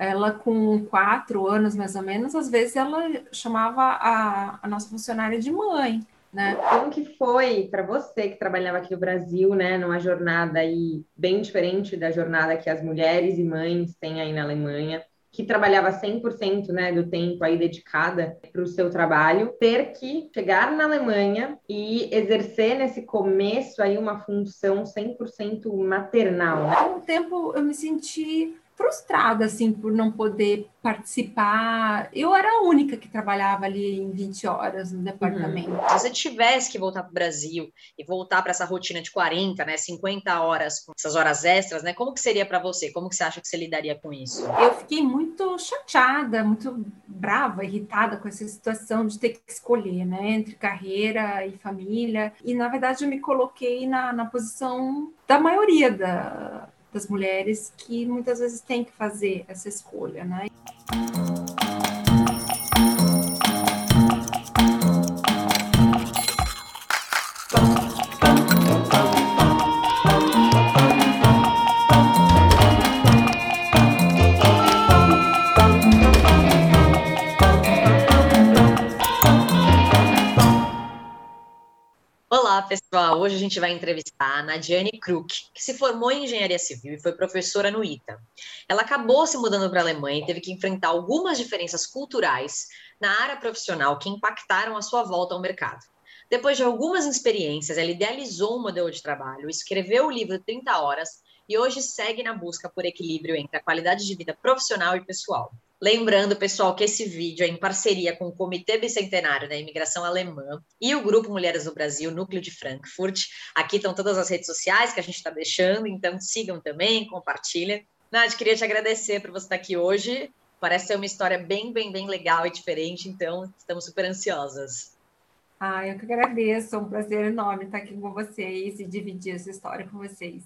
ela com quatro anos mais ou menos, às vezes ela chamava a, a nossa funcionária de mãe, né? Como que foi para você que trabalhava aqui no Brasil, né, numa jornada aí bem diferente da jornada que as mulheres e mães têm aí na Alemanha? que trabalhava 100% né, do tempo aí dedicada para o seu trabalho, ter que chegar na Alemanha e exercer nesse começo aí uma função 100% maternal. Né? Um tempo eu me senti frustrada, assim, por não poder participar. Eu era a única que trabalhava ali em 20 horas no departamento. Uhum. Se você tivesse que voltar para o Brasil e voltar para essa rotina de 40, né, 50 horas, com essas horas extras, né, como que seria para você? Como que você acha que você lidaria com isso? Eu fiquei muito chateada, muito brava, irritada com essa situação de ter que escolher, né, entre carreira e família. E, na verdade, eu me coloquei na, na posição da maioria da das mulheres que muitas vezes têm que fazer essa escolha, né? Pessoal, hoje a gente vai entrevistar a Nadiane Kruk, que se formou em engenharia civil e foi professora no ITA. Ela acabou se mudando para a Alemanha e teve que enfrentar algumas diferenças culturais na área profissional que impactaram a sua volta ao mercado. Depois de algumas experiências, ela idealizou um modelo de trabalho, escreveu o livro 30 Horas e hoje segue na busca por equilíbrio entre a qualidade de vida profissional e pessoal. Lembrando, pessoal, que esse vídeo é em parceria com o Comitê Bicentenário da Imigração Alemã e o Grupo Mulheres do Brasil, Núcleo de Frankfurt. Aqui estão todas as redes sociais que a gente está deixando, então sigam também, compartilhem. Nath, queria te agradecer por você estar aqui hoje. Parece ser uma história bem, bem, bem legal e diferente, então estamos super ansiosas. Ah, eu que agradeço, é um prazer enorme estar aqui com vocês e dividir essa história com vocês.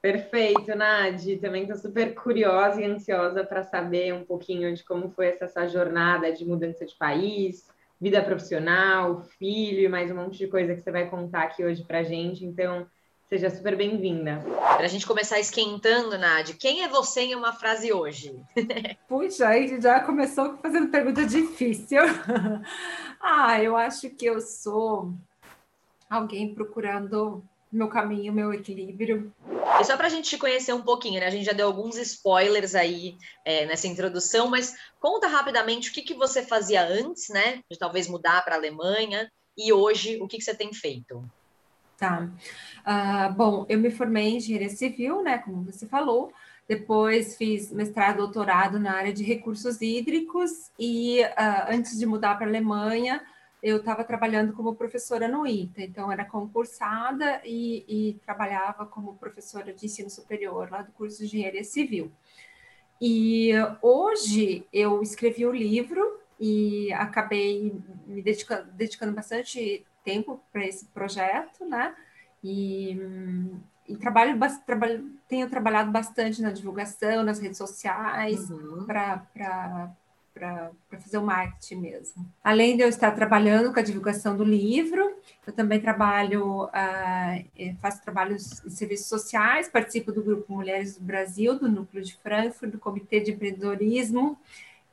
Perfeito, Nadi. Também estou super curiosa e ansiosa para saber um pouquinho de como foi essa, essa jornada de mudança de país, vida profissional, filho e mais um monte de coisa que você vai contar aqui hoje para gente. Então, seja super bem-vinda. Para a gente começar esquentando, Nadi, quem é você em uma frase hoje? Puxa, aí já começou fazendo pergunta difícil. ah, eu acho que eu sou alguém procurando meu caminho, meu equilíbrio. E só para a gente te conhecer um pouquinho, né? A gente já deu alguns spoilers aí é, nessa introdução, mas conta rapidamente o que, que você fazia antes, né? De talvez mudar para a Alemanha e hoje o que, que você tem feito. Tá. Uh, bom, eu me formei em engenharia civil, né? Como você falou. Depois fiz mestrado, doutorado na área de recursos hídricos e uh, antes de mudar para a Alemanha, eu estava trabalhando como professora no ITA, então era concursada e, e, trabalhava como professora de ensino superior lá do curso de engenharia civil. E hoje eu escrevi o um livro e acabei me dedicando, dedicando bastante tempo para esse projeto, né? E, e trabalho, trabalho, tenho trabalhado bastante na divulgação, nas redes sociais, uhum. para para fazer o marketing mesmo. Além de eu estar trabalhando com a divulgação do livro, eu também trabalho, uh, faço trabalhos em serviços sociais, participo do Grupo Mulheres do Brasil, do Núcleo de Frankfurt, do Comitê de Empreendedorismo.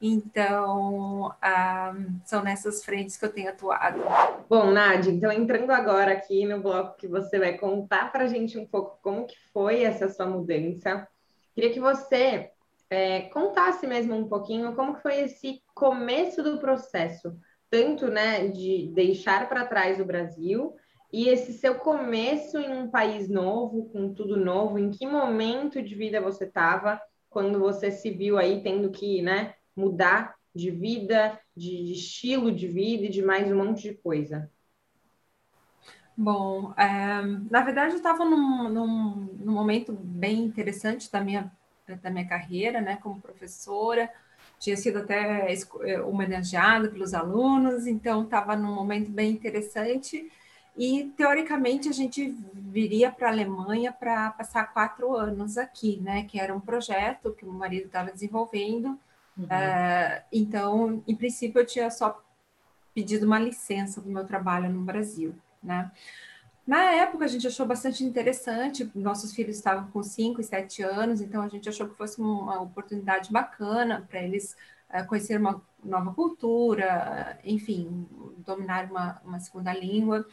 Então, uh, são nessas frentes que eu tenho atuado. Bom, Nádia, então entrando agora aqui no bloco que você vai contar para a gente um pouco como que foi essa sua mudança, queria que você é, contasse mesmo um pouquinho como foi esse começo do processo, tanto né, de deixar para trás o Brasil e esse seu começo em um país novo, com tudo novo, em que momento de vida você estava quando você se viu aí tendo que né, mudar de vida, de, de estilo de vida e de mais um monte de coisa? Bom, é, na verdade eu estava num, num, num momento bem interessante da minha da minha carreira, né, como professora, tinha sido até eh, homenageada pelos alunos, então estava num momento bem interessante. E teoricamente a gente viria para a Alemanha para passar quatro anos aqui, né? Que era um projeto que o meu marido estava desenvolvendo. Uhum. Uh, então, em princípio, eu tinha só pedido uma licença do meu trabalho no Brasil, né? Na época, a gente achou bastante interessante, nossos filhos estavam com 5 e 7 anos, então a gente achou que fosse uma oportunidade bacana para eles uh, conhecer uma nova cultura, enfim, dominar uma, uma segunda língua.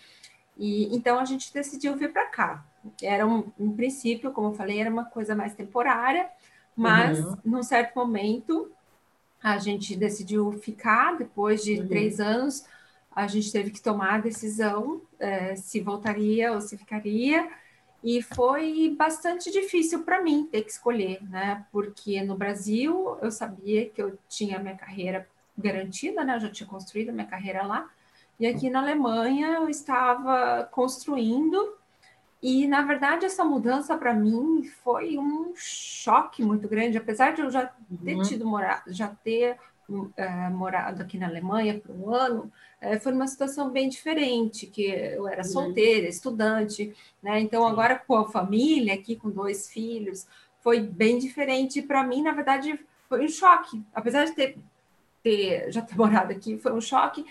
E então a gente decidiu vir para cá. Era um, um princípio, como eu falei, era uma coisa mais temporária, mas uhum. num certo momento a gente decidiu ficar depois de uhum. três anos. A gente teve que tomar a decisão é, se voltaria ou se ficaria. E foi bastante difícil para mim ter que escolher, né? Porque no Brasil eu sabia que eu tinha minha carreira garantida, né? Eu já tinha construído minha carreira lá. E aqui na Alemanha eu estava construindo, e na verdade essa mudança para mim foi um choque muito grande, apesar de eu já ter uhum. tido morado, já ter uh, morado aqui na Alemanha por um ano, uh, foi uma situação bem diferente, que eu era uhum. solteira, estudante, né? Então Sim. agora com a família aqui com dois filhos, foi bem diferente para mim, na verdade foi um choque, apesar de ter, ter já ter morado aqui, foi um choque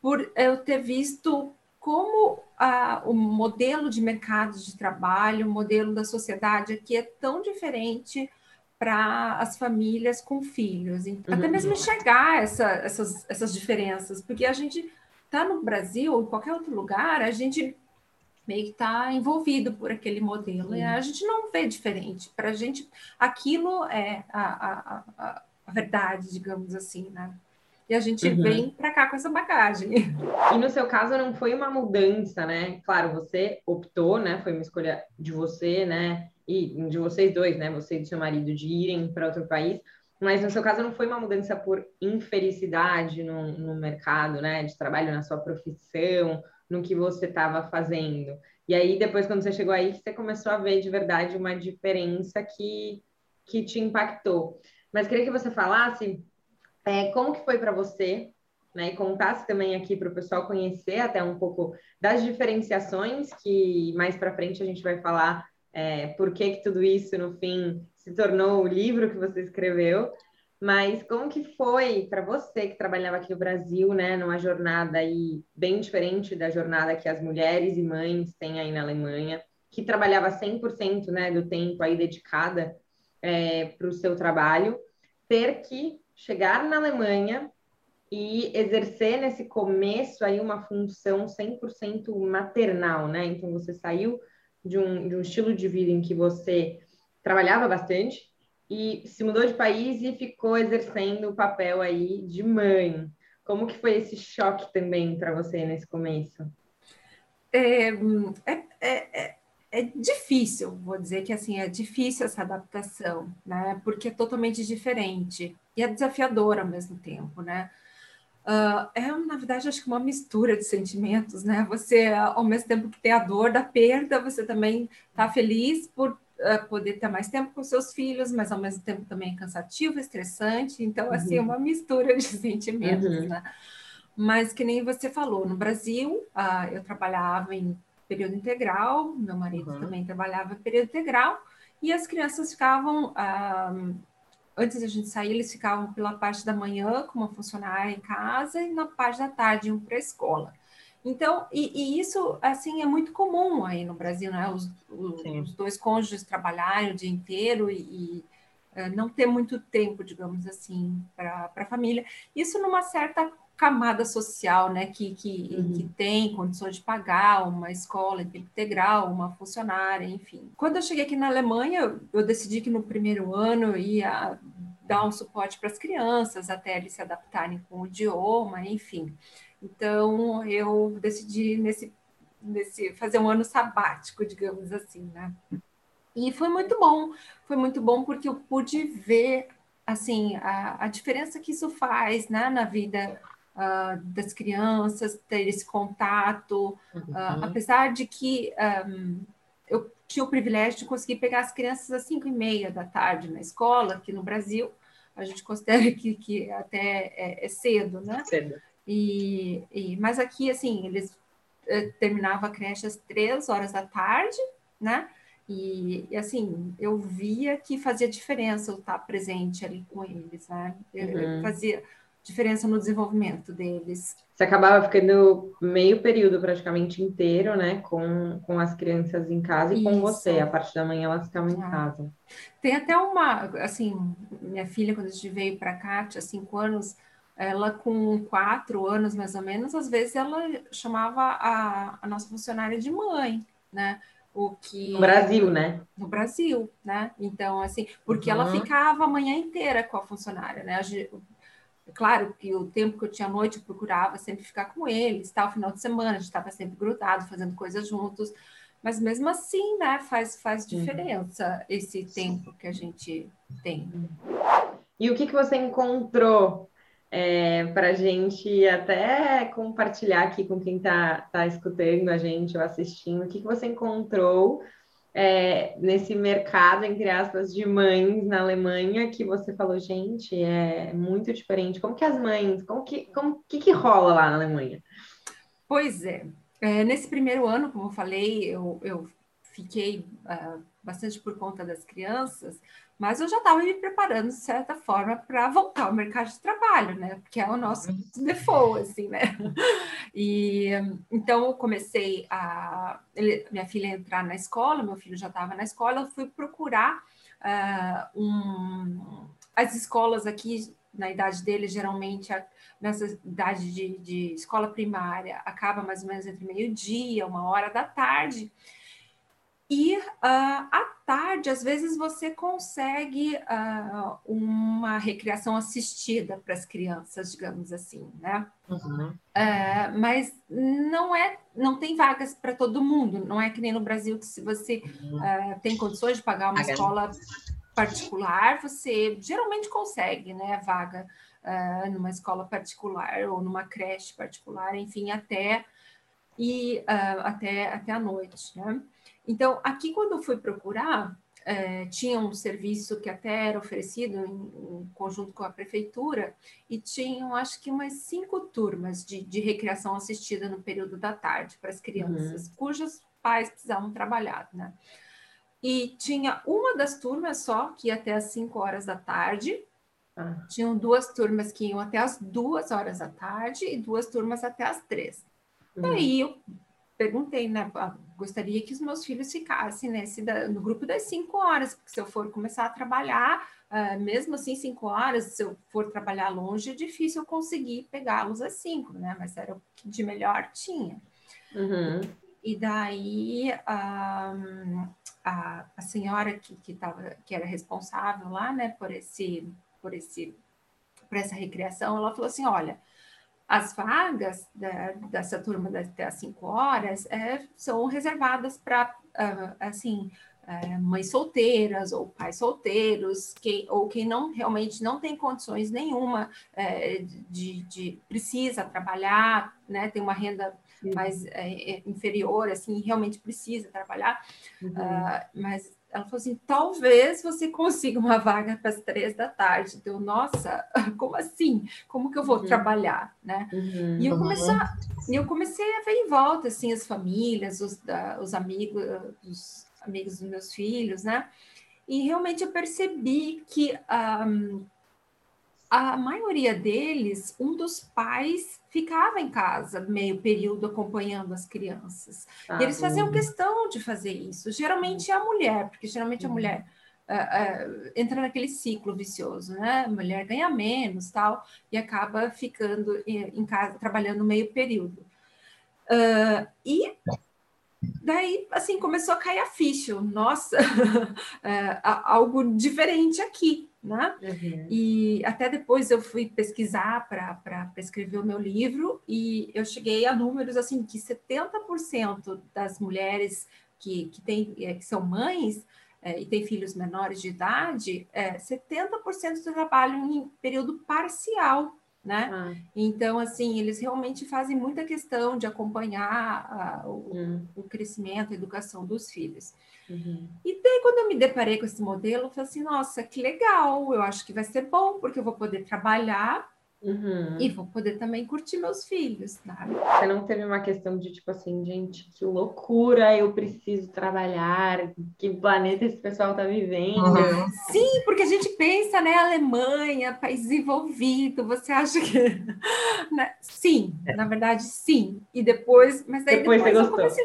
por eu ter visto como a, o modelo de mercado de trabalho, o modelo da sociedade aqui é tão diferente para as famílias com filhos. Uhum. Até mesmo enxergar essa, essas, essas diferenças, porque a gente está no Brasil ou em qualquer outro lugar, a gente meio que está envolvido por aquele modelo, e a gente não vê diferente. Para a gente, aquilo é a, a, a, a verdade, digamos assim, né? E a gente uhum. vem para cá com essa bagagem. E no seu caso não foi uma mudança, né? Claro, você optou, né? Foi uma escolha de você, né? E de vocês dois, né? Você e do seu marido de irem para outro país. Mas no seu caso não foi uma mudança por infelicidade no, no mercado, né? De trabalho, na sua profissão, no que você estava fazendo. E aí, depois, quando você chegou aí, você começou a ver de verdade uma diferença que, que te impactou. Mas queria que você falasse é, como que foi para você, né? E contasse também aqui para o pessoal conhecer até um pouco das diferenciações que mais para frente a gente vai falar é, por que, que tudo isso no fim se tornou o livro que você escreveu. Mas como que foi para você que trabalhava aqui no Brasil, né, numa jornada aí bem diferente da jornada que as mulheres e mães têm aí na Alemanha, que trabalhava 100% né, do tempo aí dedicada é, para o seu trabalho, ter que chegar na Alemanha e exercer nesse começo aí uma função 100% maternal, né? Então você saiu de um, de um estilo de vida em que você trabalhava bastante e se mudou de país e ficou exercendo o papel aí de mãe. Como que foi esse choque também para você nesse começo? É, é, é, é é difícil, vou dizer que assim, é difícil essa adaptação, né? Porque é totalmente diferente e é desafiador ao mesmo tempo, né? Uh, é, na verdade, acho que uma mistura de sentimentos, né? Você, ao mesmo tempo que tem a dor da perda, você também está feliz por uh, poder ter mais tempo com seus filhos, mas ao mesmo tempo também é cansativo, estressante. Então, assim, é uhum. uma mistura de sentimentos, uhum. né? Mas que nem você falou, no Brasil, uh, eu trabalhava em período integral, meu marido uhum. também trabalhava período integral, e as crianças ficavam, antes da gente sair, eles ficavam pela parte da manhã com uma funcionária em casa e na parte da tarde iam para a escola. Então, e, e, isso, assim, é muito comum aí no Brasil, né? Os, os dois cônjuges trabalharem o dia inteiro e, e uh, não ter muito tempo, digamos assim, para a família. Isso numa certa camada social, né, que, que, uhum. que tem condições de pagar uma escola integral, uma funcionária, enfim. Quando eu cheguei aqui na Alemanha, eu decidi que no primeiro ano ia dar um suporte para as crianças até eles se adaptarem com o idioma, enfim. Então eu decidi nesse, nesse fazer um ano sabático, digamos assim, né? E foi muito bom, foi muito bom porque eu pude ver assim a, a diferença que isso faz né, na vida uh, das crianças, ter esse contato, uhum. uh, apesar de que um, eu tinha o privilégio de conseguir pegar as crianças às cinco e meia da tarde na escola, aqui no Brasil, a gente considera que, que até é, é cedo, né? Cedo. E, e, mas aqui, assim, eles eh, terminavam a creche às três horas da tarde, né? E, e, assim, eu via que fazia diferença eu estar presente ali com eles, né? Eu, uhum. eu fazia, diferença no desenvolvimento deles. Você acabava ficando meio período praticamente inteiro, né, com, com as crianças em casa e Isso. com você. A parte da manhã elas ficavam em casa. Tem até uma, assim, minha filha, quando a gente veio para cá, tinha cinco anos, ela com quatro anos mais ou menos, às vezes ela chamava a, a nossa funcionária de mãe, né? O que no Brasil, né? No Brasil, né? Então, assim, porque uhum. ela ficava a manhã inteira com a funcionária, né? Claro que o tempo que eu tinha à noite eu procurava sempre ficar com eles, tal, final de semana, a gente estava sempre grudado, fazendo coisas juntos, mas mesmo assim, né, faz, faz diferença esse tempo que a gente tem. E o que, que você encontrou é, para a gente até compartilhar aqui com quem está tá escutando a gente ou assistindo? O que, que você encontrou é, nesse mercado, entre aspas, de mães na Alemanha, que você falou, gente, é muito diferente. Como que as mães, como que, como que, que rola lá na Alemanha? Pois é. é nesse primeiro ano, como eu falei, eu, eu fiquei uh, bastante por conta das crianças, mas eu já estava me preparando, de certa forma, para voltar ao mercado de trabalho, né? Porque é o nosso uhum. default, assim, né? E então eu comecei a ele, minha filha entrar na escola, meu filho já estava na escola, eu fui procurar uh, um, as escolas aqui na idade dele, geralmente a, nessa idade de, de escola primária, acaba mais ou menos entre meio-dia, uma hora da tarde. E uh, à tarde, às vezes, você consegue uh, uma recreação assistida para as crianças, digamos assim, né? Uhum. Uh, mas não é, não tem vagas para todo mundo. Não é que nem no Brasil que se você uhum. tem condições de pagar uma escola particular, você geralmente consegue, né, vaga numa escola particular ou numa creche particular, enfim, até e até até a noite, né? Então, aqui quando eu fui procurar, é, tinha um serviço que até era oferecido em, em, conjunto com a prefeitura e tinham, acho que, umas cinco turmas de, de recreação assistida no período da tarde para as crianças, uhum. cujos pais precisavam trabalhar, né? E tinha uma das turmas só que ia até as cinco horas da tarde, ah. tinham duas turmas que iam até as duas horas da tarde e duas turmas até as três. Uhum. Aí eu perguntei, né? Gostaria que os meus filhos ficassem nesse da, no grupo das cinco horas, porque se eu for começar a trabalhar, uh, mesmo assim, cinco horas, se eu for trabalhar longe, é difícil eu conseguir pegá-los às cinco, né? Mas era o que de melhor tinha. Uhum. E daí a, a, a senhora que, que, tava, que era responsável lá, né, por esse, por esse, por essa recreação, ela falou assim, olha, as vagas da, dessa turma até às 5 horas é, são reservadas para, uh, assim, uh, mães solteiras ou pais solteiros, que, ou quem não realmente não tem condições nenhuma uh, de, de, precisa trabalhar, né, tem uma renda mais é, inferior, assim, realmente precisa trabalhar, uhum. mas ela falou assim: talvez você consiga uma vaga para as três da tarde. Deu, nossa, como assim? Como que eu vou uhum. trabalhar? Né? Uhum. E eu comecei, a, eu comecei a ver em volta assim, as famílias, os, os amigos, os amigos dos meus filhos, né? E realmente eu percebi que um, a maioria deles, um dos pais ficava em casa meio período acompanhando as crianças. Ah, e eles faziam questão de fazer isso. Geralmente é a mulher, porque geralmente a uhum. mulher uh, uh, entra naquele ciclo vicioso, né? A mulher ganha menos tal e acaba ficando em, casa trabalhando meio período. Uh, e daí assim começou a cair a ficha. Nossa, algo diferente aqui né? Uhum. E até depois eu fui pesquisar para escrever o meu livro e eu cheguei a números assim que 70% das mulheres que, que, tem, é, que são mães é, e têm filhos menores de idade, é, 70% trabalham em período parcial né? Ah. Então, assim, eles realmente fazem muita questão de acompanhar uh, o, hum. o, crescimento, a educação dos filhos. Uhum. E daí, quando eu me deparei com esse modelo, eu falei assim, nossa, que legal, eu acho que vai ser bom, porque eu vou poder trabalhar Uhum. E vou poder também curtir meus filhos, sabe? Você não teve uma questão de tipo assim, gente, que loucura, eu preciso trabalhar, que planeta esse pessoal tá vivendo? Uhum. Sim, porque a gente pensa, né, Alemanha, país desenvolvido, você acha que. né? Sim, é. na verdade, sim. E depois, mas aí depois, depois eu comecei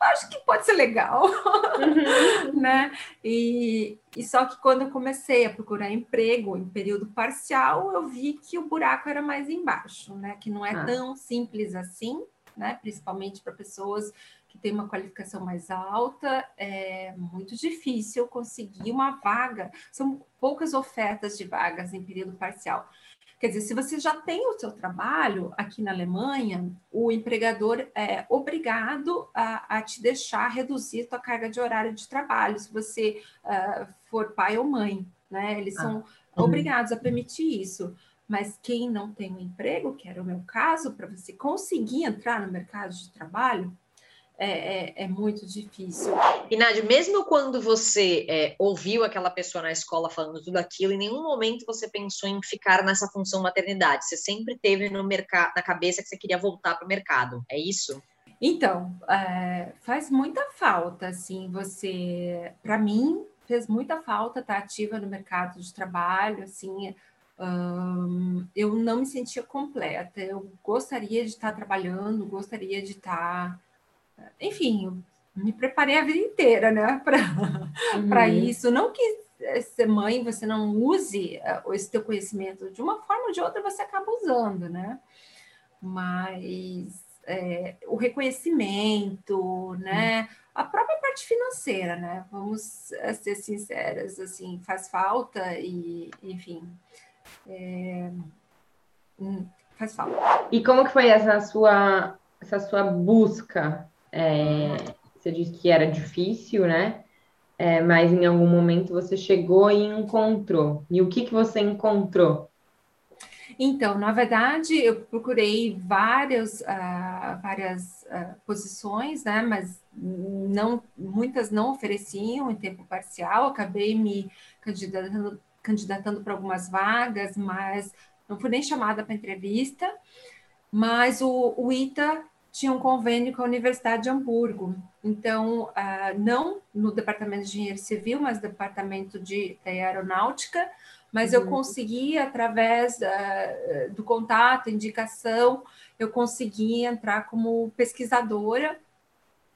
acho que pode ser legal, uhum. né? E, e só que quando eu comecei a procurar emprego em período parcial, eu vi que o buraco era mais embaixo, né? Que não é ah. tão simples assim, né? Principalmente para pessoas que têm uma qualificação mais alta, é muito difícil conseguir uma vaga. São poucas ofertas de vagas em período parcial. Quer dizer, se você já tem o seu trabalho aqui na Alemanha, o empregador é obrigado a, a te deixar reduzir sua carga de horário de trabalho, se você uh, for pai ou mãe, né? Eles ah. são uhum. obrigados a permitir isso. Mas quem não tem um emprego, que era o meu caso, para você conseguir entrar no mercado de trabalho, é, é, é, muito difícil. E Nádia, mesmo quando você é, ouviu aquela pessoa na escola falando tudo aquilo, em nenhum momento você pensou em ficar nessa função maternidade. Você sempre teve no mercado, na cabeça que você queria voltar para o mercado. É isso? Então, é, faz muita falta, assim, você, para mim, fez muita falta estar ativa no mercado de trabalho, assim, hum, eu não me sentia completa. Eu gostaria de estar trabalhando, gostaria de estar enfim, me preparei a vida inteira, né, para uhum. isso. Não que ser mãe você não use uh, esse teu conhecimento de uma forma ou de outra você acaba usando, né? Mas é, o reconhecimento, né? A própria parte financeira, né? Vamos eh, ser sinceras, assim, faz falta e, enfim, é, faz falta. E como que foi essa sua essa sua busca é, você disse que era difícil, né? É, mas em algum momento você chegou e encontrou. E o que, que você encontrou? Então, na verdade, eu procurei várias, uh, várias uh, posições, né? Mas não, muitas não ofereciam em tempo parcial. Acabei me candidatando, candidatando para algumas vagas, mas não fui nem chamada para entrevista. Mas o, o ITA tinha um convênio com a Universidade de Hamburgo. Então, uh, não no Departamento de Engenharia Civil, mas no Departamento de, de Aeronáutica, mas uhum. eu consegui, através uh, do contato, indicação, eu consegui entrar como pesquisadora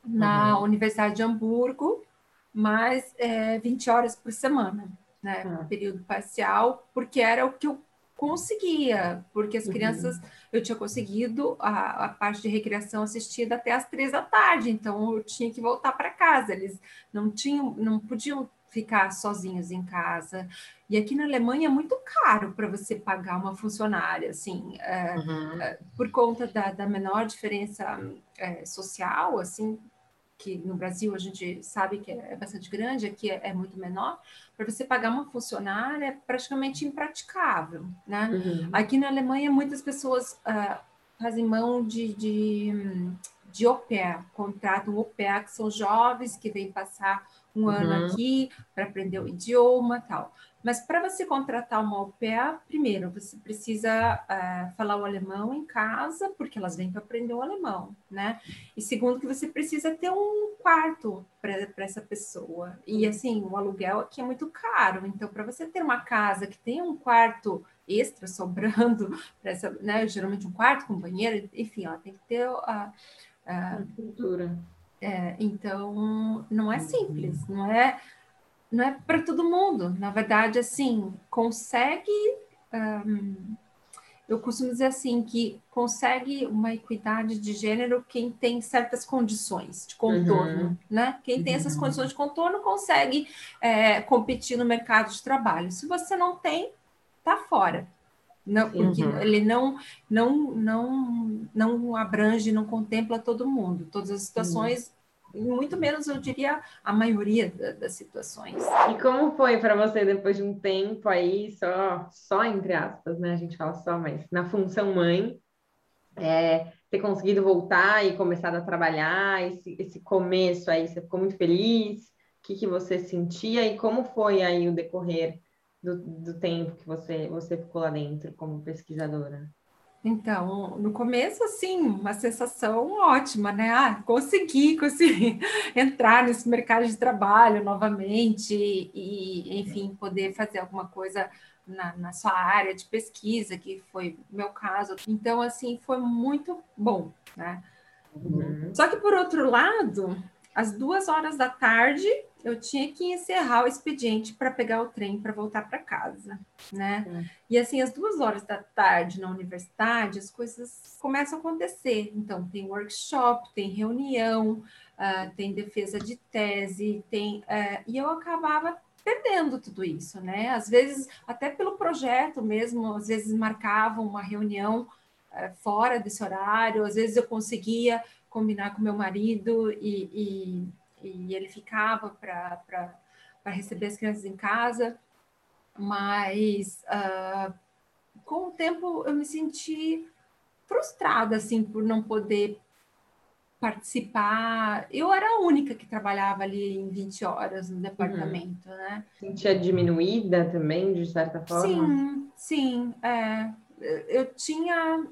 na uhum. Universidade de Hamburgo, mais é, 20 horas por semana, né, uhum. período parcial, porque era o que eu conseguia, porque as crianças, uhum. eu tinha conseguido a, a, parte de recreação assistida até as três da tarde, então eu tinha que voltar para casa, eles não tinham, não podiam ficar sozinhos em casa. E aqui na Alemanha é muito caro para você pagar uma funcionária, assim, é, uhum. é, por conta da, da menor diferença é, social, assim, que no Brasil a gente sabe que é bastante grande, aqui é, é muito menor, para você pagar uma funcionária é praticamente impraticável, né? Uhum. Aqui na Alemanha muitas pessoas uh, fazem mão de, de, de au pair, contratam au pair, que são jovens que vêm passar um uhum. ano aqui para aprender o idioma tal. Mas para você contratar uma au pair, primeiro você precisa uh, falar o alemão em casa, porque elas vêm para aprender o alemão, né? E segundo, que você precisa ter um quarto para essa pessoa. E assim, o aluguel aqui é muito caro. Então, para você ter uma casa que tenha um quarto extra sobrando, para essa, né? Geralmente um quarto com banheiro, enfim, ela tem que ter a. a cultura. É, então, não é simples, não é não é para todo mundo. Na verdade, assim, consegue. Um, eu costumo dizer assim que consegue uma equidade de gênero quem tem certas condições de contorno, uhum. né? Quem tem essas uhum. condições de contorno consegue é, competir no mercado de trabalho. Se você não tem, tá fora. Não, porque uhum. ele não, não, não, não abrange, não contempla todo mundo. Todas as situações muito menos, eu diria, a maioria da, das situações. E como foi para você depois de um tempo aí, só, só entre aspas, né? A gente fala só, mas na função mãe, é, ter conseguido voltar e começar a trabalhar, esse, esse começo aí, você ficou muito feliz? O que, que você sentia e como foi aí o decorrer do, do tempo que você, você ficou lá dentro como pesquisadora? Então, no começo, assim, uma sensação ótima, né? Ah, consegui, consegui entrar nesse mercado de trabalho novamente e, enfim, poder fazer alguma coisa na, na sua área de pesquisa, que foi meu caso. Então, assim, foi muito bom, né? Uhum. Só que, por outro lado, às duas horas da tarde, eu tinha que encerrar o expediente para pegar o trem para voltar para casa, né? Uhum. E assim, às duas horas da tarde na universidade, as coisas começam a acontecer. Então, tem workshop, tem reunião, uh, tem defesa de tese, tem. Uh, e eu acabava perdendo tudo isso, né? Às vezes, até pelo projeto mesmo, às vezes marcavam uma reunião uh, fora desse horário, às vezes eu conseguia combinar com meu marido e, e e ele ficava para receber as crianças em casa, mas uh, com o tempo eu me senti frustrada assim por não poder participar. Eu era a única que trabalhava ali em 20 horas no departamento, uhum. né? Sentia diminuída também, de certa forma? Sim, sim. É eu tinha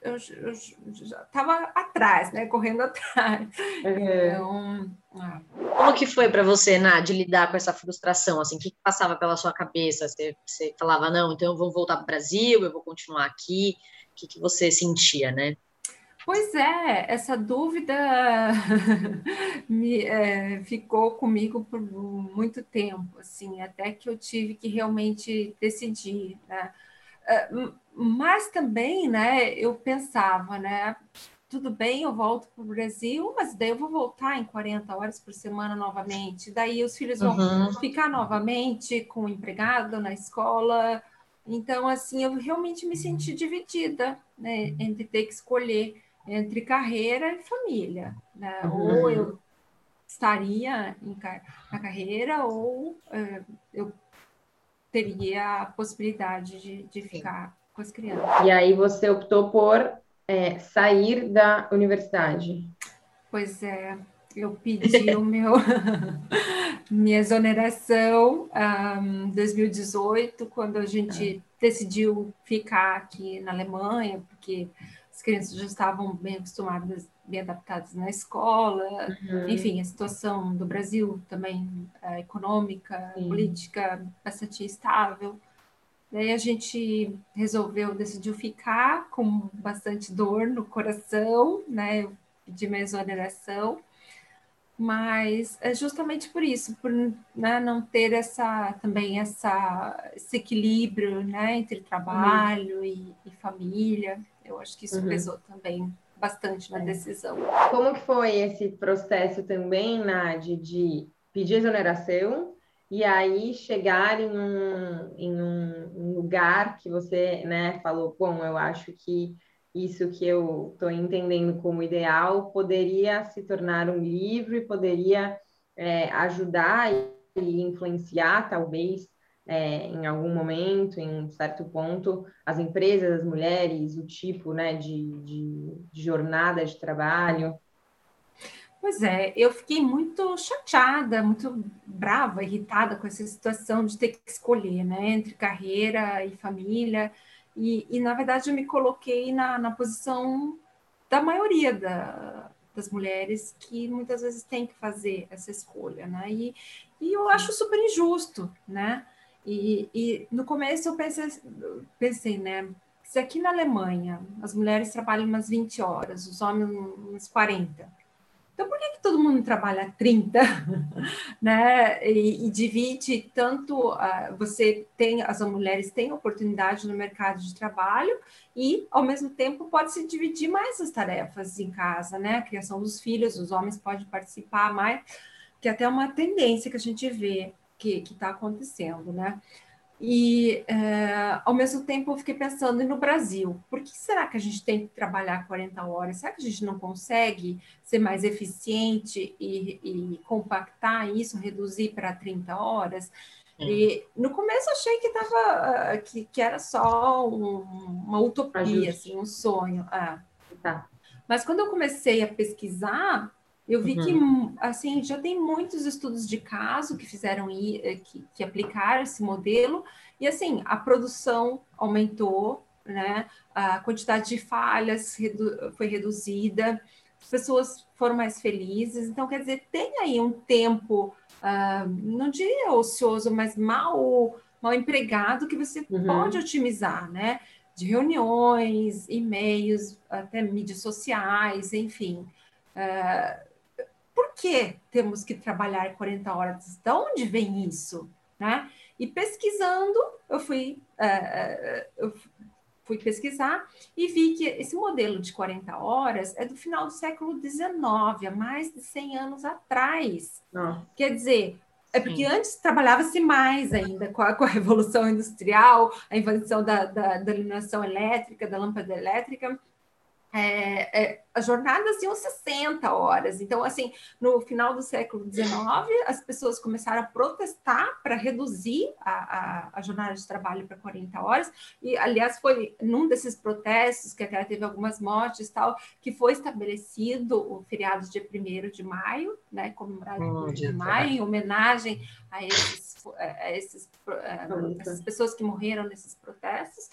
eu, eu já estava atrás, né, correndo atrás. É. Então, ah. como que foi para você, Nádia, lidar com essa frustração? Assim, o que, que passava pela sua cabeça? Você, você falava não, então eu vou voltar para o Brasil, eu vou continuar aqui. O que, que você sentia, né? Pois é, essa dúvida me, é, ficou comigo por muito tempo, assim, até que eu tive que realmente decidir, né? Mas também, né, eu pensava, né, tudo bem, eu volto para o Brasil, mas daí eu vou voltar em 40 horas por semana novamente. Daí os filhos vão uhum. ficar novamente com o empregado na escola. Então, assim, eu realmente me senti dividida, né, entre ter que escolher entre carreira e família, né? Uhum. Ou eu estaria em, na carreira ou uh, eu teria a possibilidade de, de ficar com as crianças. E aí você optou por é, sair da universidade? Pois é, eu pedi o meu minha exoneração em um, 2018, quando a gente ah. decidiu ficar aqui na Alemanha, porque as crianças já estavam bem acostumadas, bem adaptadas na escola, uhum. enfim, a situação do Brasil também uh, econômica, Sim. política bastante estável. Daí a gente resolveu, decidiu ficar com bastante dor no coração, né? Eu pedi minha exoneração, mas é justamente por isso, por né, não ter essa também essa, esse equilíbrio né, entre trabalho uhum. e, e, família. Eu acho que isso uhum. pesou também bastante na é. decisão. Como que foi esse processo também, Nadi, de pedir exoneração e aí chegar em um, em um lugar que você né, falou, bom, eu acho que isso que eu estou entendendo como ideal poderia se tornar um livro e poderia é, ajudar e influenciar, talvez, é, em algum momento, em um certo ponto, as empresas, as mulheres, o tipo né, de, de, de jornada de trabalho. Pois é, eu fiquei muito chateada, muito brava, irritada com essa situação de ter que escolher, né, entre carreira e família. E, e na verdade, eu me coloquei na, na posição da maioria da, das mulheres que muitas vezes tem que fazer essa escolha, né? E, e eu acho super injusto, né? E, e no começo eu pensei, pensei, né? Se aqui na Alemanha as mulheres trabalham umas 20 horas, os homens umas 40, então, por que, que todo mundo trabalha 30, né? E, e divide tanto, uh, você tem, as mulheres têm oportunidade no mercado de trabalho e, ao mesmo tempo, pode se dividir mais as tarefas em casa, né? A criação dos filhos, os homens podem participar mais, que é até uma tendência que a gente vê que está acontecendo, né? E, é, ao mesmo tempo, eu fiquei pensando, e no Brasil, por que será que a gente tem que trabalhar 40 horas? Será que a gente não consegue ser mais eficiente e, e compactar isso, reduzir para 30 horas? E no começo achei que, tava, que, que era só um, uma utopia, assim, um sonho. É. Tá. Mas quando eu comecei a pesquisar, Eu vi uhum. que, assim, já tem muitos estudos de caso que fizeram, eh, que, que aplicaram esse modelo, e, assim, a produção aumentou, né? A quantidade de falhas redu foi reduzida, as pessoas foram mais felizes. Então, quer dizer, tem aí um tempo, uh, não diria ocioso, mas mal, mal empregado que você uhum. pode otimizar, né? De reuniões, e-mails, até mídias sociais, enfim. Uh, por que temos que trabalhar 40 horas? De onde vem isso? Né? E pesquisando, eu fui, uh, eu fui pesquisar e vi que esse modelo de 40 horas é do final do século XIX, há mais de 100 anos atrás. Ah. Quer dizer, é porque Sim. antes trabalhava-se mais ainda com a, com a, Revolução Industrial, a invenção da, da, da iluminação elétrica, da lâmpada elétrica, é, é, as jornadas iam 60 horas. Então, assim, no final do século XIX, as pessoas começaram a protestar para reduzir a, a, a, jornada de trabalho para 40 horas. E, aliás, foi num desses protestos, que até teve algumas mortes tal, que foi estabelecido o feriado dia 1 de maio, né, comemorado hum, de maio, em homenagem a, esses, a, esses, a essas pessoas que morreram nesses protestos.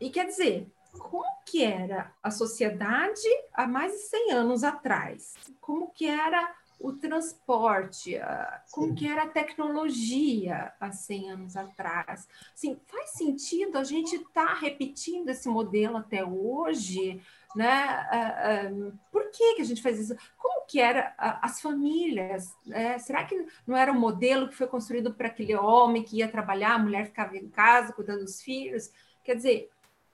E quer dizer, como que era a sociedade há mais de 100 anos atrás? Como que era o transporte? Como Sim. que era a tecnologia há 100 anos atrás? Assim, faz sentido a gente estar tá repetindo esse modelo até hoje? Né? Por que, que a gente faz isso? Como que era as famílias? Né? Será que não era um modelo que foi construído para aquele homem que ia trabalhar, a mulher ficava em casa cuidando dos filhos? Quer dizer,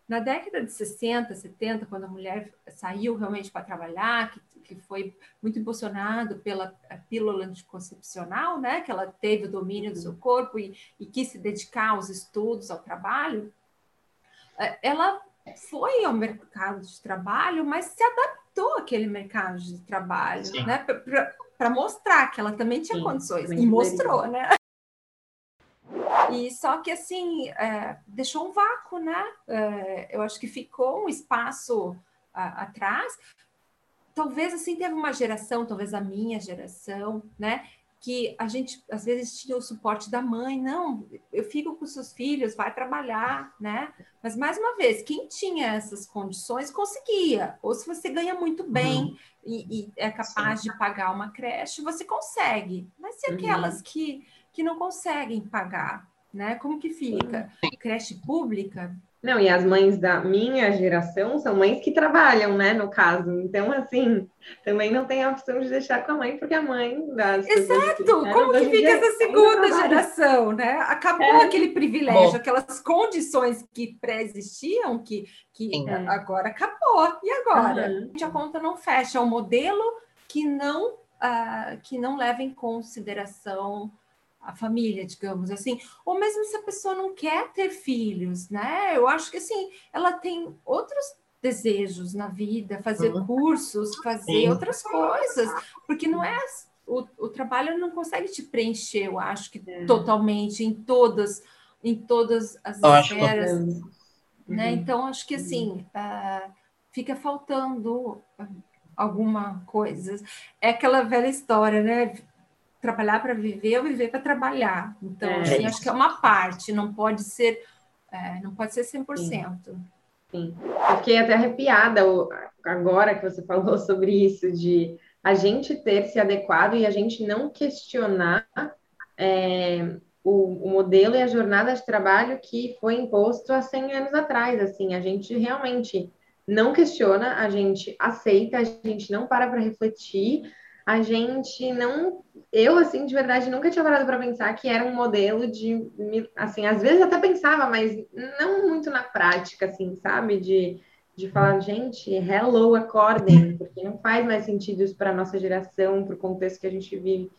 na década de 60, 70, quando a mulher saiu realmente para trabalhar, que, que foi muito impulsionado pela pílula anticoncepcional, né, que ela teve o domínio do seu corpo e, e quis se dedicar aos estudos, ao trabalho, é, ela foi ao mercado de trabalho, mas se adaptou àquele mercado de trabalho, Sim. né, para mostrar que ela também tinha Sim, condições, e mostrou, né? E só que assim é, deixou um vácuo, né? É, eu acho que ficou um espaço a, atrás. Talvez assim teve uma geração, talvez a minha geração, né? Que a gente às vezes tinha o suporte da mãe, não, eu fico com seus filhos, vai trabalhar, né? Mas mais uma vez, quem tinha essas condições conseguia. Ou se você ganha muito bem uhum. e, e, é capaz Sim. de pagar uma creche, você consegue. Mas se aquelas uhum. que, que não conseguem pagar, né? Como que fica? Creche pública? Não, e as mães da minha geração são mães que trabalham, né, no caso. Então, assim, também não tem a opção de deixar com a mãe, porque a mãe das Exato! Como que fica essa segunda geração, né? Acabou é. aquele privilégio, Bom. aquelas condições que pré-existiam, que, que agora acabou. E agora? Uhum. A conta não fecha, é um modelo que não, uh, que não leva em consideração a família, digamos assim, ou mesmo se a pessoa não quer ter filhos, né? Eu acho que assim, ela tem outros desejos na vida, fazer uhum. cursos, fazer Sim. outras coisas, porque não é o, o, trabalho não consegue te preencher, eu acho que é. totalmente em todas em todas as eu esferas, que... né? Uhum. Então acho que assim uh, fica faltando alguma coisa. É aquela velha história, né? Trabalhar para viver ou viver para trabalhar. Então, é, assim, acho que é uma parte, não pode ser, é, não pode ser 100%. Sim. Sim. Eu fiquei até arrepiada agora que você falou sobre isso, de a gente ter se adequado e a gente não questionar é, o, o, modelo e a jornada de trabalho que foi imposto há 100 anos atrás. Assim, a gente realmente não questiona, a gente aceita, a gente não para para refletir, a gente não. Eu, assim, de verdade, nunca tinha parado para pensar que era um modelo de. Assim, às vezes até pensava, mas não muito na prática, assim, sabe? De, de falar, gente, hello, acordem, porque não faz mais sentido isso para a nossa geração, para o contexto que a gente vive.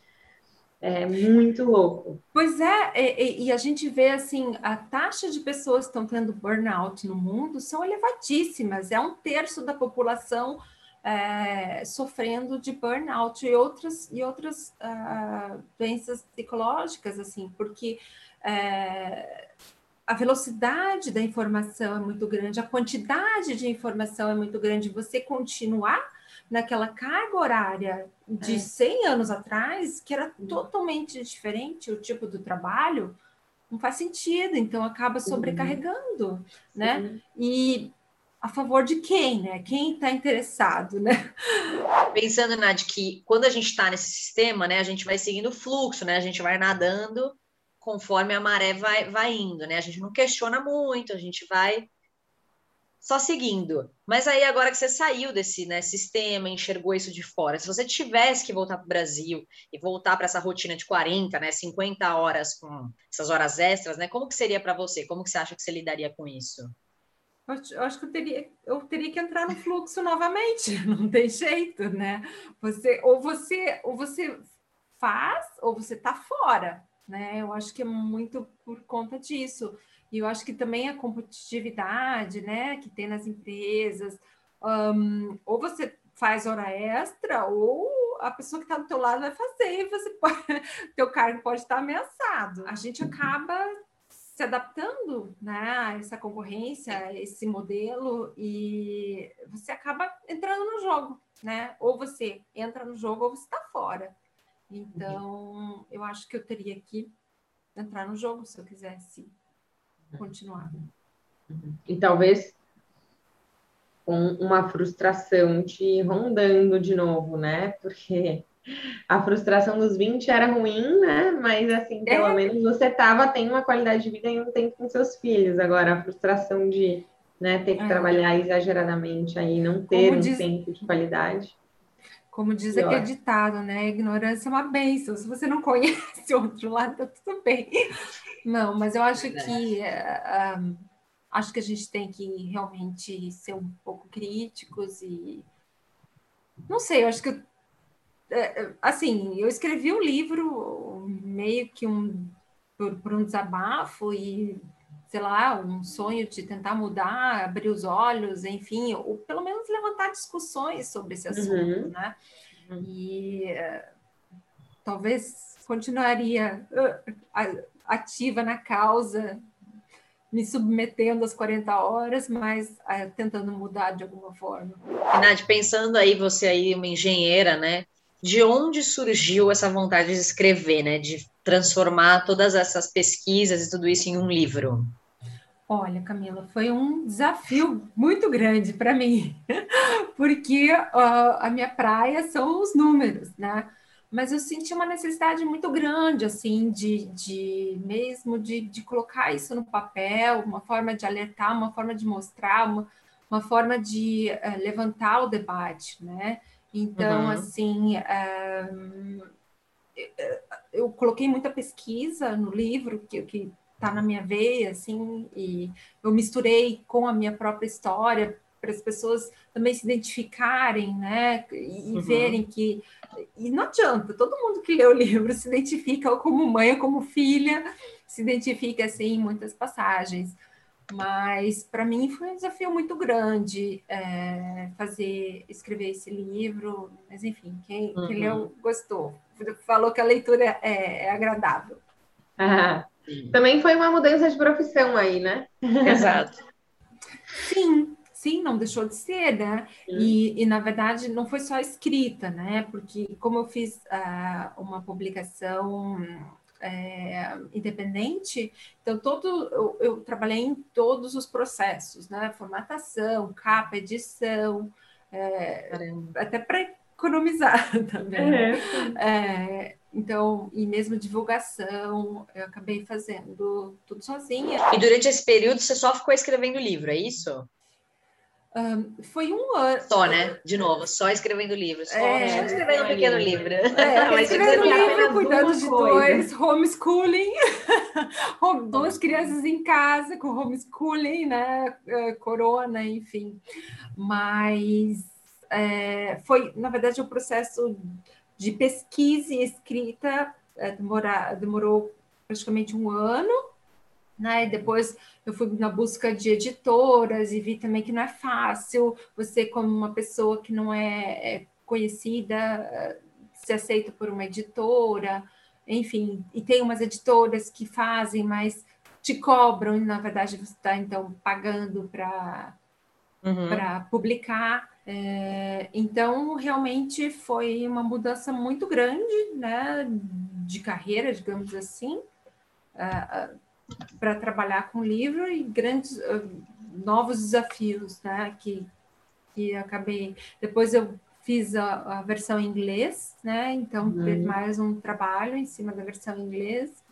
É muito louco. Pois é, e, e, a gente vê assim, a taxa de pessoas que estão tendo burnout no mundo são elevadíssimas, é um terço da população é, sofrendo de burnout e outras, e outras uh, doenças psicológicas, assim, porque é, a velocidade da informação é muito grande, a quantidade de informação é muito grande. Você continuar naquela carga horária de é. 100 anos atrás, que era totalmente diferente o tipo do trabalho, não faz sentido, então acaba sobrecarregando, uhum. né? E a favor de quem, né? Quem está interessado, né? Pensando, Nath, que quando a gente está nesse sistema, né, a gente vai seguindo o fluxo, né? A gente vai nadando conforme a maré vai, vai indo, né? A gente não questiona muito, a gente vai só seguindo. Mas aí, agora que você saiu desse né, sistema, enxergou isso de fora, se você tivesse que voltar para o Brasil e voltar para essa rotina de 40, né, 50 horas com essas horas extras, né, como que seria para você? Como que você acha que você lidaria com isso? Eu acho que eu teria, eu teria que entrar no fluxo novamente, não tem jeito, né? Você ou você ou você faz ou você está fora, né? Eu acho que é muito por conta disso. E eu acho que também a competitividade, né, que tem nas empresas, um, ou você faz hora extra, ou a pessoa que está do teu lado vai fazer, e você pode, teu cargo pode estar ameaçado. A gente acaba se adaptando né, a essa concorrência, a esse modelo, e você acaba entrando no jogo, né? Ou você entra no jogo ou você está fora. Então, eu acho que eu teria que entrar no jogo se eu quisesse continuar. E talvez com uma frustração te rondando de novo, né? Porque a frustração dos 20 era ruim, né? Mas assim, pelo é. menos você tava tendo uma qualidade de vida e um tempo com seus filhos. Agora, a frustração de né, ter que é. trabalhar exageradamente aí, não ter Como um diz... tempo de qualidade. Como diz Pior. aquele ditado, né? Ignorância é uma bênção. Se você não conhece outro lado, tá tudo bem. Não, mas eu acho que uh, acho que a gente tem que realmente ser um pouco críticos e não sei, eu acho que assim, eu escrevi um livro meio que um por, por, um desabafo e sei lá, um sonho de tentar mudar, abrir os olhos, enfim, ou pelo menos levantar discussões sobre esse assunto, uhum. né? Uhum. E uh, talvez continuaria ativa na causa, me submetendo às 40 horas, mas uh, tentando mudar de alguma forma. Nath, pensando aí, você aí, uma engenheira, né? De onde surgiu essa vontade de escrever, né? De transformar todas essas pesquisas e tudo isso em um livro? Olha, Camila, foi um desafio muito grande para mim, porque uh, a minha praia são os números, né? mas eu senti uma necessidade muito grande, assim, de, de mesmo de, de colocar isso no papel, uma forma de alertar, uma forma de mostrar, uma, uma forma de uh, levantar o debate, né? Então, uhum. assim, uh, eu coloquei muita pesquisa no livro que que está na minha veia, assim, e eu misturei com a minha própria história para as pessoas também se identificarem, né? E uhum. verem que. E não adianta, todo mundo que lê o livro se identifica ou como mãe ou como filha, se identifica assim em muitas passagens. Mas para mim foi um desafio muito grande é, fazer, escrever esse livro. Mas enfim, quem, uhum. quem leu gostou. Falou que a leitura é, é agradável. Ah, também foi uma mudança de profissão aí, né? Exato. Sim, sim, não deixou de ser, né? E, e, na verdade não foi só escrita, né? Porque como eu fiz uh, uma publicação é, independente, então todo eu, eu, trabalhei em todos os processos, né? Formatação, capa, edição, é, até para economizar também. É. É, então, e mesmo divulgação, eu acabei fazendo tudo sozinha. E durante esse período você só ficou escrevendo livro, é isso? Um, foi um ano. Só, né? De novo, só escrevendo livro. Só é, escrevendo um pequeno livro. livro. É, escrevendo livro, cuidando de dois, homeschooling, duas crianças em casa com homeschooling, né? É, corona, enfim. Mas é, foi, na verdade, o um processo de pesquisa e escrita é, demora, demorou praticamente um ano né? E depois eu fui na busca de editoras e vi também que não é fácil você, como uma pessoa que não é, é conhecida, se aceita por uma editora, enfim, e tem umas editoras que fazem, mas te cobram, e na verdade você está então pagando para uhum. publicar. É, então, realmente foi uma mudança muito grande, né, de carreira, digamos assim, uh, para trabalhar com livro e grandes uh, novos desafios, né, que, que acabei. Depois eu fiz a, a versão em inglês, né, então uhum. mais um trabalho em cima da versão em inglês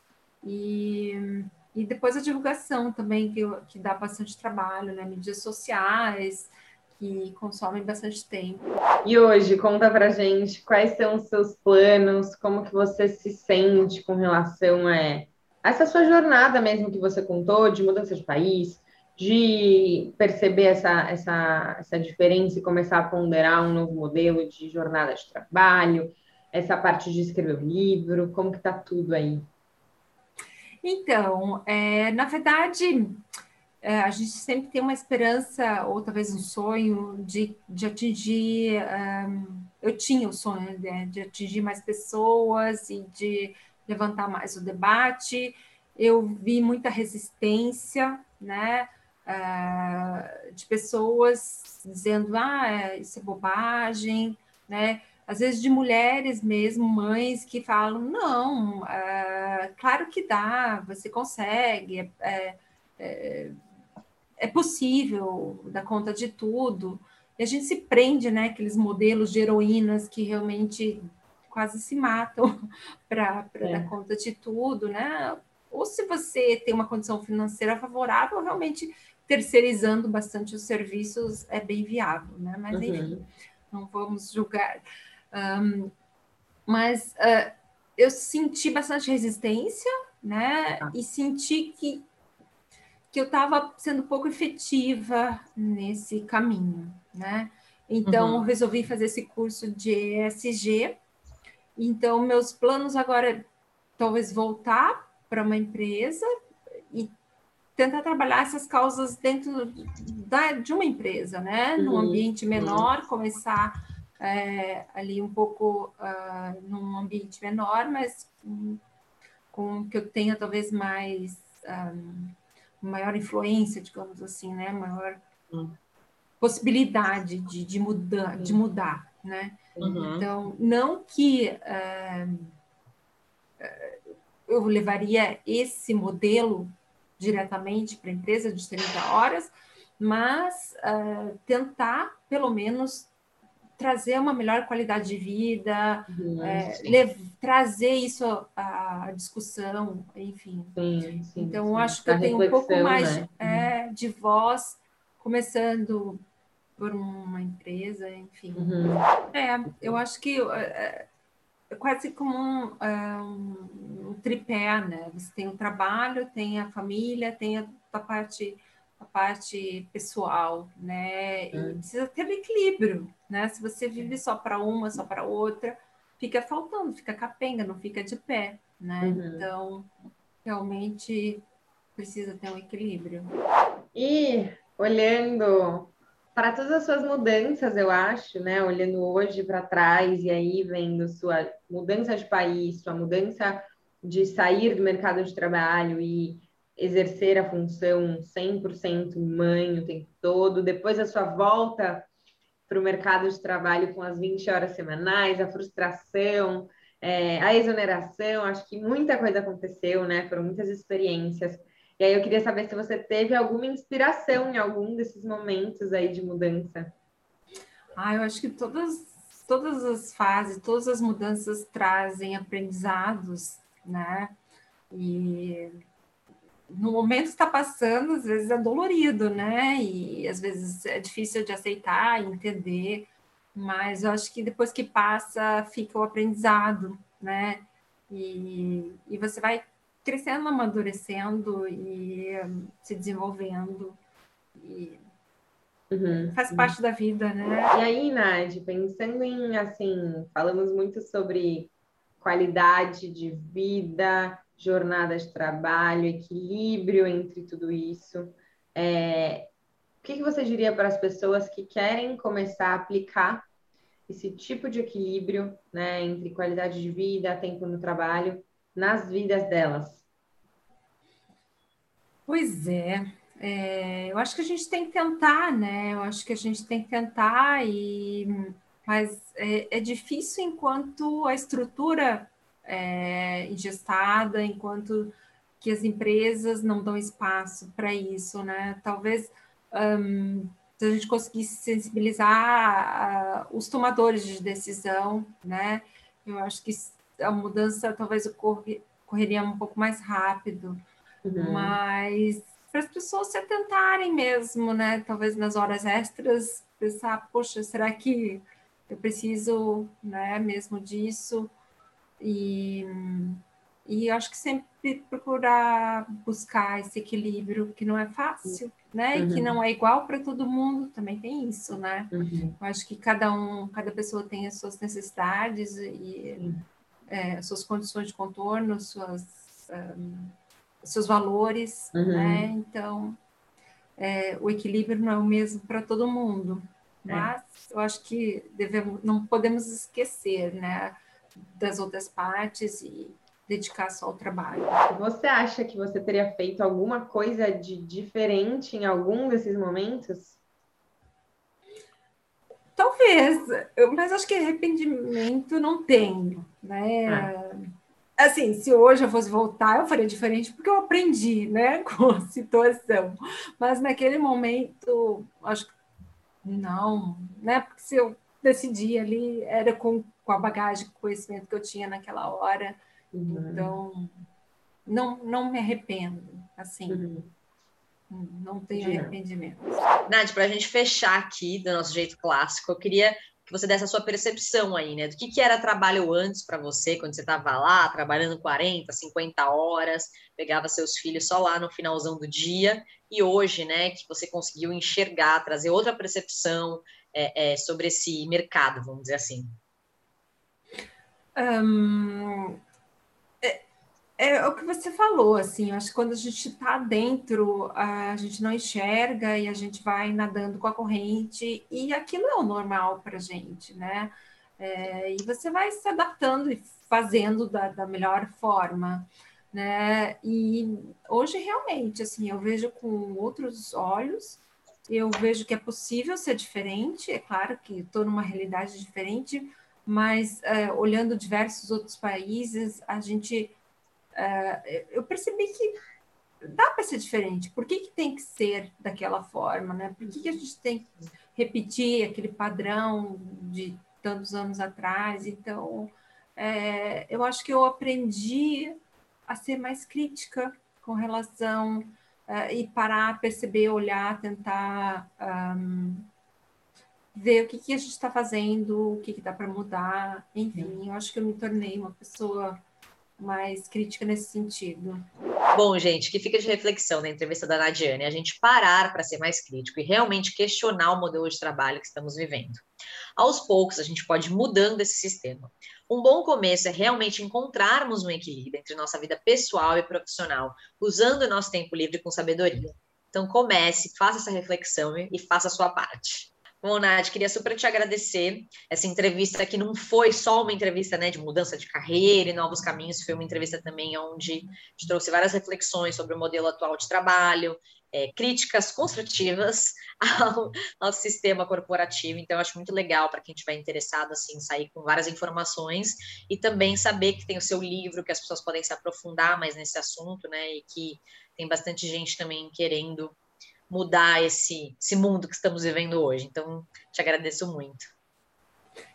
e e depois a divulgação também, que, que dá bastante trabalho, né? Mídias sociais, que consomem bastante tempo. E hoje, conta pra gente quais são os seus planos, como que você se sente com relação a essa sua jornada mesmo que você contou, de mudança de país, de perceber essa, essa, essa diferença e começar a ponderar um novo modelo de jornada de trabalho, essa parte de escrever o livro, como que tá tudo aí? Então, é, na verdade, é, a gente sempre tem uma esperança, ou talvez um sonho, de, de atingir. Um, eu tinha o sonho né, de atingir mais pessoas e de levantar mais o debate. Eu vi muita resistência, né? Uh, de pessoas dizendo, ah, isso é bobagem, né? às vezes de mulheres mesmo, mães que falam, não, é, claro que dá, você consegue, é, é, é, é possível dar conta de tudo. E a gente se prende, né, aqueles modelos de heroínas que realmente quase se matam para é. dar conta de tudo, né? Ou se você tem uma condição financeira favorável, realmente terceirizando bastante os serviços é bem viável, né? Mas uhum. enfim, não vamos julgar. Um, mas uh, eu senti bastante resistência, né? Ah. E senti que, que eu estava sendo pouco efetiva nesse caminho, né? Então, uhum. resolvi fazer esse curso de ESG. Então, meus planos agora é talvez voltar para uma empresa e tentar trabalhar essas causas dentro da, de uma empresa, né? Uhum. Num ambiente menor, uhum. começar é, ali um pouco uh, num ambiente menor, mas com, com, que eu tenha talvez mais um, maior influência, digamos assim, né? Maior uhum. possibilidade de, de, mudar, de mudar, né? Uhum. Então, não que uh, eu levaria esse modelo diretamente para a empresa de 30 horas, mas uh, tentar, pelo menos, trazer uma melhor qualidade de vida, uhum, é, trazer isso à, discussão, enfim. Sim, sim, então, sim. acho que a eu tenho um pouco mais né? é, de voz, começando por uma empresa, enfim. Uhum. É, eu acho que é, é quase como um, é, um, um, tripé, né? Você tem o trabalho, tem a família, tem a, a parte a parte pessoal, né? E hum. precisa ter equilíbrio, né? Se você vive só para uma, só para outra, fica faltando, fica capenga, não fica de pé, né? Uhum. Então, realmente precisa ter um equilíbrio. E olhando para todas as suas mudanças, eu acho, né? Olhando hoje para trás e aí vendo sua mudança de país, sua mudança de sair do mercado de trabalho e exercer a função 100% mãe o tempo todo, depois a sua volta para o mercado de trabalho com as 20 horas semanais, a frustração, é, a exoneração, acho que muita coisa aconteceu, né? Foram muitas experiências. E aí eu queria saber se você teve alguma inspiração em algum desses momentos aí de mudança. Ah, eu acho que todas, todas as fases, todas as mudanças trazem aprendizados, né? E no momento está passando, às vezes é dolorido, né? E às vezes é difícil de aceitar, entender, mas eu acho que depois que passa, fica o aprendizado, né? E, e você vai crescendo, amadurecendo e um, se desenvolvendo. E uhum, faz uhum. parte da vida, né? E aí, Nadi, pensando em assim, falamos muito sobre qualidade de vida, jornada de trabalho, equilíbrio entre tudo isso. É, o que, que você diria para as pessoas que querem começar a aplicar esse tipo de equilíbrio né, entre qualidade de vida, tempo no trabalho, nas vidas delas? Pois é, é, eu acho que a gente tem que tentar, né? Eu acho que a gente tem que tentar, e, mas é, é difícil enquanto a estrutura é ingestada, enquanto que as empresas não dão espaço para isso, né? Talvez um, se a gente conseguisse sensibilizar uh, os tomadores de decisão, né? Eu acho que a mudança talvez ocorre, correria um pouco mais rápido, uhum. mas para as pessoas se atentarem mesmo, né? Talvez nas horas extras pensar, poxa, será que eu preciso, né, mesmo disso? E e acho que sempre procurar buscar esse equilíbrio que não é fácil, né? Uhum. E que uhum. não é igual para todo mundo, também tem isso, né? Uhum. Eu acho que cada um, cada pessoa tem as suas necessidades e é, suas condições de contorno, suas, um, seus valores, uhum. né? Então, é, o equilíbrio não é o mesmo para todo mundo, é. mas eu acho que devemos, não podemos esquecer, né? Das outras partes e dedicar só ao trabalho. Você acha que você teria feito alguma coisa de diferente em algum desses momentos? Talvez, mas acho que arrependimento não tenho, né? Ah. Assim, se hoje eu fosse voltar, eu faria diferente porque eu aprendi, né, com a situação. Mas naquele momento, acho que não, né? Porque se eu decidi ali, era com, com a bagagem, com o conhecimento que eu tinha naquela hora. Uhum. Então, não, não me arrependo, assim. Uhum. Não tenho arrependimento. Nath, para a gente fechar aqui do nosso jeito clássico, eu queria que você desse a sua percepção aí, né? Do que, que era trabalho antes para você, quando você estava lá, trabalhando 40, 50 horas, pegava seus filhos só lá no finalzão do dia, e hoje, né, que você conseguiu enxergar, trazer outra percepção é, é, sobre esse mercado, vamos dizer assim. Um, é o que você falou, assim, acho que quando a gente está dentro, a gente não enxerga e a gente vai nadando com a corrente, e aquilo é o normal para a gente, né? É, e você vai se adaptando e fazendo da, da, melhor forma, né? E hoje, realmente, assim, eu vejo com outros olhos, eu vejo que é possível ser diferente, é claro que estou numa realidade diferente, mas é, olhando diversos outros países, a gente uh, eu percebi que dá para ser diferente. Por que, que tem que ser daquela forma, né? Por que, que a gente tem que repetir aquele padrão de tantos anos atrás? Então, é, eu acho que eu aprendi a ser mais crítica com relação uh, e parar, perceber, olhar, tentar um, ver o que, que a gente está fazendo, o que, que dá para mudar. Enfim, eu acho que eu me tornei uma pessoa mais crítica nesse sentido. Bom, gente, que fica de reflexão na entrevista da Nadiane, a gente parar para ser mais crítico e realmente questionar o modelo de trabalho que estamos vivendo. Aos poucos, a gente pode ir mudando esse sistema. Um bom começo é realmente encontrarmos um equilíbrio entre nossa vida pessoal e profissional, usando o nosso tempo livre com sabedoria. Então, comece, faça essa reflexão e faça a sua parte. Bom, Nath, queria super te agradecer. Essa entrevista que não foi só uma entrevista né, de mudança de carreira e novos caminhos, foi uma entrevista também onde te trouxe várias reflexões sobre o modelo atual de trabalho, é, críticas construtivas ao, sistema corporativo. Então, acho muito legal para quem estiver interessado assim, sair com várias informações e também saber que tem o seu livro, que as pessoas podem se aprofundar mais nesse assunto, né? E que tem bastante gente também querendo mudar esse, esse mundo que estamos vivendo hoje. Então, te agradeço muito.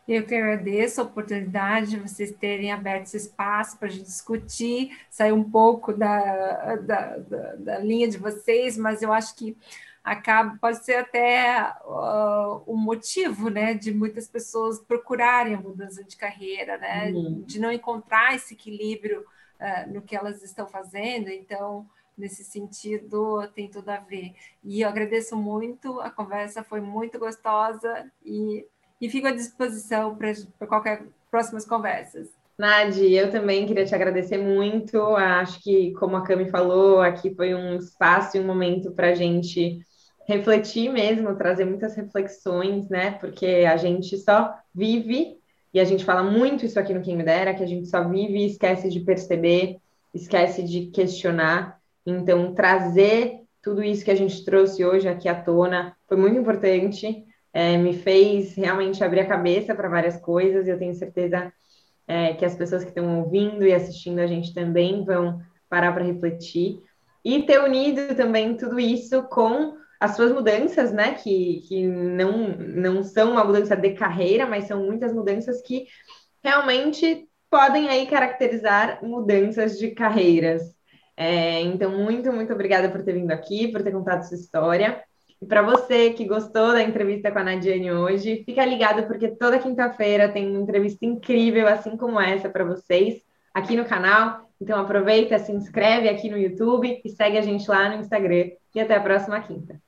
Eu que agradeço a oportunidade de vocês terem aberto esse espaço para a gente discutir, sair um pouco da, da, da, da, linha de vocês, mas eu acho que acaba, pode ser até uh, o motivo né, de muitas pessoas procurarem a mudança de carreira, né, uhum. de não encontrar esse equilíbrio uh, no que elas estão fazendo. Então, nesse sentido tem tudo a ver. E eu agradeço muito, a conversa foi muito gostosa e, e fico à disposição para qualquer próximas conversas. Nadi, eu também queria te agradecer muito. Acho que, como a Cami falou, aqui foi um espaço e um momento para a gente refletir mesmo, trazer muitas reflexões, né? Porque a gente só vive, e a gente fala muito isso aqui no Quem Me Dera, que a gente só vive e esquece de perceber, esquece de questionar. Então, trazer tudo isso que a gente trouxe hoje aqui à tona foi muito importante, é, me fez realmente abrir a cabeça para várias coisas. Eu tenho certeza é, que as pessoas que estão ouvindo e assistindo a gente também vão parar para refletir e ter unido também tudo isso com as suas mudanças, né? Que, que não, não são uma mudança de carreira, mas são muitas mudanças que realmente podem aí caracterizar mudanças de carreiras. É, então, muito, muito obrigada por ter vindo aqui, por ter contado sua história. E para você que gostou da entrevista com a Nadiane hoje, fica ligado porque toda quinta-feira tem uma entrevista incrível, assim como essa, para vocês, aqui no canal. Então aproveita, se inscreve aqui no YouTube e segue a gente lá no Instagram. E até a próxima quinta.